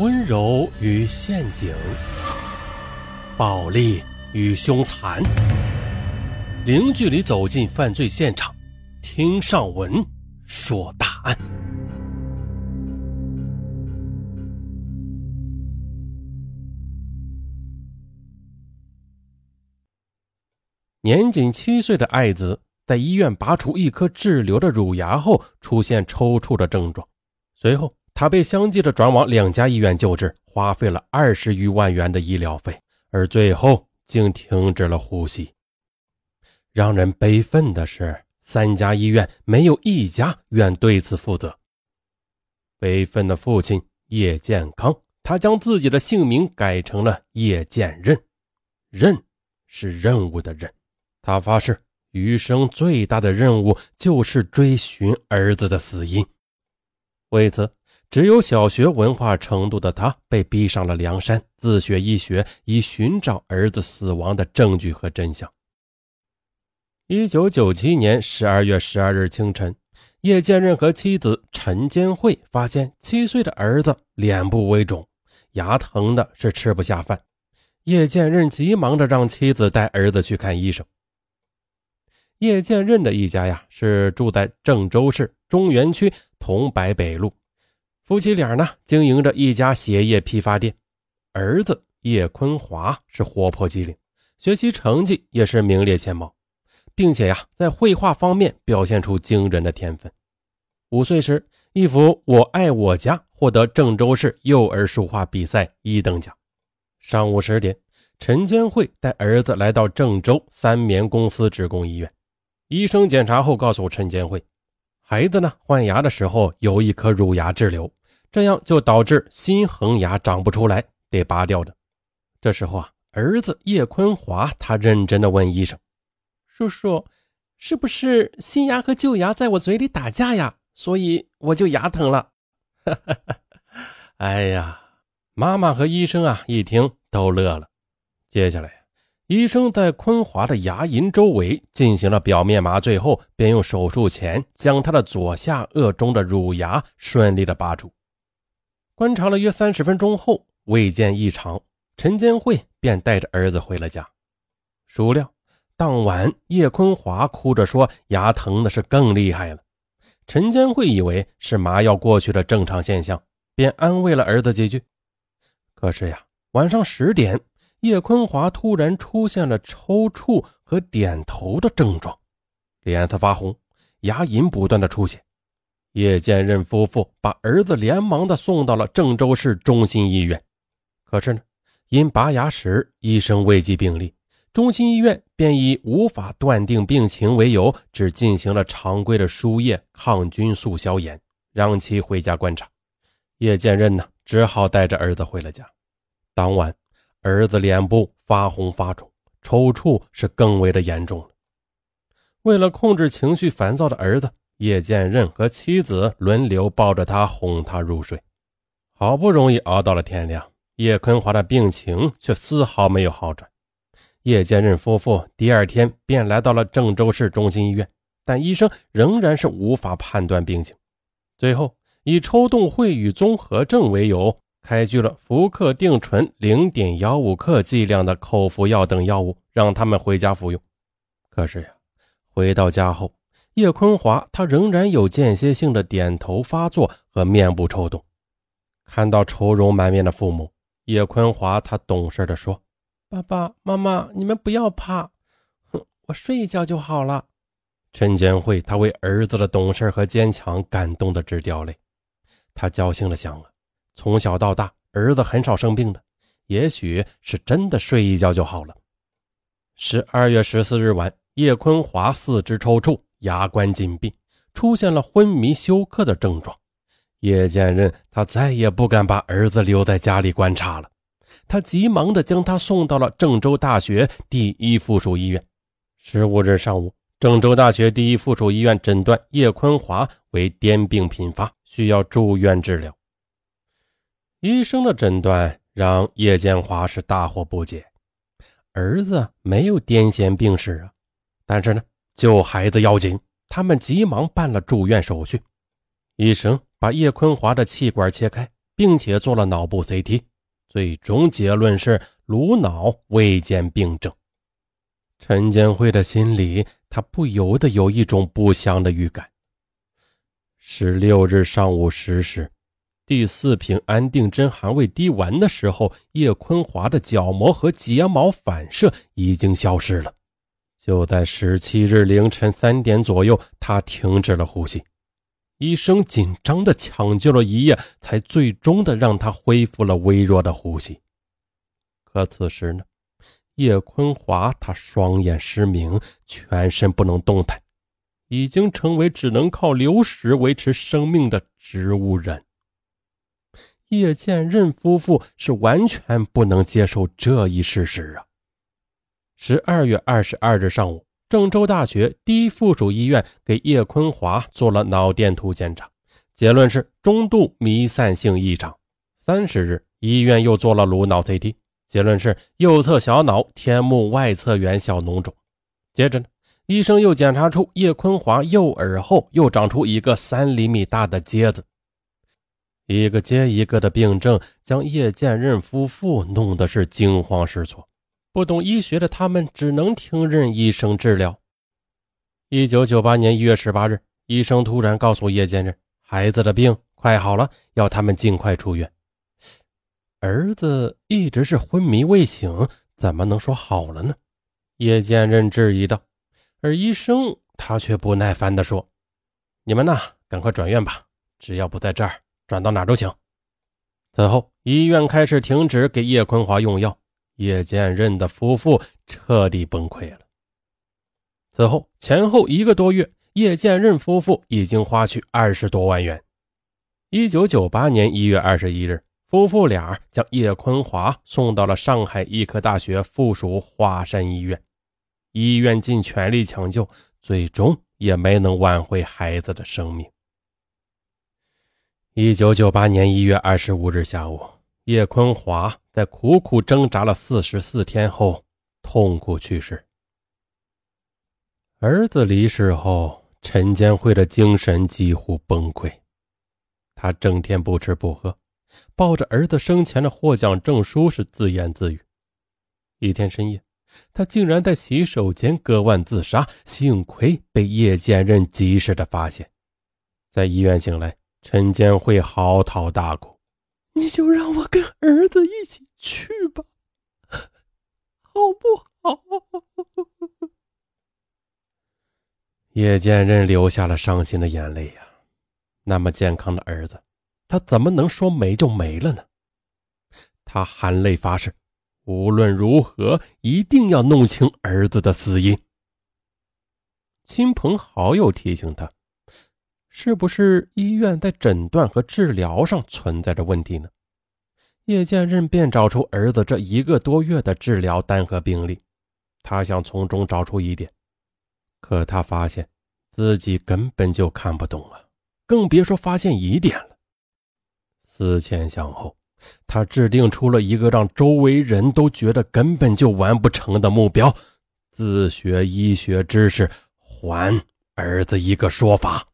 温柔与陷阱，暴力与凶残，零距离走进犯罪现场，听上文说大案。年仅七岁的爱子在医院拔除一颗滞留的乳牙后，出现抽搐的症状，随后。他被相继的转往两家医院救治，花费了二十余万元的医疗费，而最后竟停止了呼吸。让人悲愤的是，三家医院没有一家愿对此负责。悲愤的父亲叶健康，他将自己的姓名改成了叶建任，任是任务的任。他发誓，余生最大的任务就是追寻儿子的死因。为此。只有小学文化程度的他，被逼上了梁山，自学医学，以寻找儿子死亡的证据和真相。一九九七年十二月十二日清晨，叶剑任和妻子陈坚慧发现七岁的儿子脸部微肿，牙疼的是吃不下饭。叶剑任急忙的让妻子带儿子去看医生。叶剑任的一家呀，是住在郑州市中原区桐柏北路。夫妻俩呢，经营着一家鞋业批发店。儿子叶坤华是活泼机灵，学习成绩也是名列前茅，并且呀，在绘画方面表现出惊人的天分。五岁时，一幅《我爱我家》获得郑州市幼儿书画比赛一等奖。上午十点，陈坚慧带儿子来到郑州三棉公司职工医院，医生检查后告诉陈坚慧，孩子呢换牙的时候有一颗乳牙滞留。这样就导致新恒牙长不出来，得拔掉的。这时候啊，儿子叶坤华他认真的问医生：“叔叔，是不是新牙和旧牙在我嘴里打架呀？所以我就牙疼了。”哈哈哎呀，妈妈和医生啊一听都乐了。接下来，医生在坤华的牙龈周围进行了表面麻醉后，便用手术钳将他的左下颚中的乳牙顺利的拔出。观察了约三十分钟后，未见异常，陈坚慧便带着儿子回了家。孰料当晚，叶坤华哭着说牙疼的是更厉害了。陈坚慧以为是麻药过去的正常现象，便安慰了儿子几句。可是呀，晚上十点，叶坤华突然出现了抽搐和点头的症状，脸色发红，牙龈不断的出血。叶剑任夫妇把儿子连忙的送到了郑州市中心医院，可是呢，因拔牙时医生未及病历，中心医院便以无法断定病情为由，只进行了常规的输液抗菌素消炎，让其回家观察。叶剑任呢，只好带着儿子回了家。当晚，儿子脸部发红发肿，抽搐是更为的严重了。为了控制情绪烦躁的儿子。叶剑任和妻子轮流抱着他哄他入睡，好不容易熬到了天亮，叶坤华的病情却丝毫没有好转。叶剑任夫妇第二天便来到了郑州市中心医院，但医生仍然是无法判断病情，最后以抽动秽语综合症为由，开具了氟克定醇零点幺五克剂量的口服药等药物，让他们回家服用。可是呀，回到家后。叶坤华，他仍然有间歇性的点头发作和面部抽动。看到愁容满面的父母，叶坤华他懂事的说：“爸爸妈妈，你们不要怕，哼，我睡一觉就好了。”陈建慧他为儿子的懂事和坚强感动的直掉泪。他侥幸的想啊，从小到大，儿子很少生病的，也许是真的睡一觉就好了。十二月十四日晚，叶坤华四肢抽搐。牙关紧闭，出现了昏迷休克的症状。叶剑任他再也不敢把儿子留在家里观察了，他急忙的将他送到了郑州大学第一附属医院。十五日上午，郑州大学第一附属医院诊断叶坤华为癫病频发，需要住院治疗。医生的诊断让叶建华是大惑不解，儿子没有癫痫病史啊，但是呢？救孩子要紧，他们急忙办了住院手续。医生把叶坤华的气管切开，并且做了脑部 CT，最终结论是颅脑未见病症。陈建辉的心里，他不由得有一种不祥的预感。十六日上午十时，第四瓶安定针还未滴完的时候，叶坤华的角膜和睫毛反射已经消失了。就在十七日凌晨三点左右，他停止了呼吸。医生紧张地抢救了一夜，才最终的让他恢复了微弱的呼吸。可此时呢，叶坤华他双眼失明，全身不能动弹，已经成为只能靠流食维持生命的植物人。叶剑任夫妇是完全不能接受这一事实啊！十二月二十二日上午。郑州大学第一附属医院给叶坤华做了脑电图检查，结论是中度弥散性异常。三十日，医院又做了颅脑 CT，结论是右侧小脑天目外侧缘小脓肿。接着呢，医生又检查出叶坤华右耳后又长出一个三厘米大的疖子。一个接一个的病症将叶建任夫妇弄得是惊慌失措。不懂医学的他们只能听任医生治疗。一九九八年一月十八日，医生突然告诉叶建任，孩子的病快好了，要他们尽快出院。儿子一直是昏迷未醒，怎么能说好了呢？叶建任质疑道。而医生他却不耐烦地说：“你们呐，赶快转院吧，只要不在这儿，转到哪都行。”此后，医院开始停止给叶坤华用药。叶剑任的夫妇彻底崩溃了。此后前后一个多月，叶剑任夫妇已经花去二十多万元。一九九八年一月二十一日，夫妇俩将叶坤华送到了上海医科大学附属华山医院，医院尽全力抢救，最终也没能挽回孩子的生命。一九九八年一月二十五日下午。叶坤华在苦苦挣扎了四十四天后，痛苦去世。儿子离世后，陈建辉的精神几乎崩溃。他整天不吃不喝，抱着儿子生前的获奖证书是自言自语。一天深夜，他竟然在洗手间割腕自杀，幸亏被叶剑任及时的发现。在医院醒来，陈建辉嚎啕大哭。你就让我跟儿子一起去吧，好不好？叶剑刃流下了伤心的眼泪呀。那么健康的儿子，他怎么能说没就没了呢？他含泪发誓，无论如何一定要弄清儿子的死因。亲朋好友提醒他。是不是医院在诊断和治疗上存在着问题呢？叶剑任便找出儿子这一个多月的治疗单和病历，他想从中找出疑点，可他发现自己根本就看不懂啊，更别说发现疑点了。思前想后，他制定出了一个让周围人都觉得根本就完不成的目标：自学医学知识，还儿子一个说法。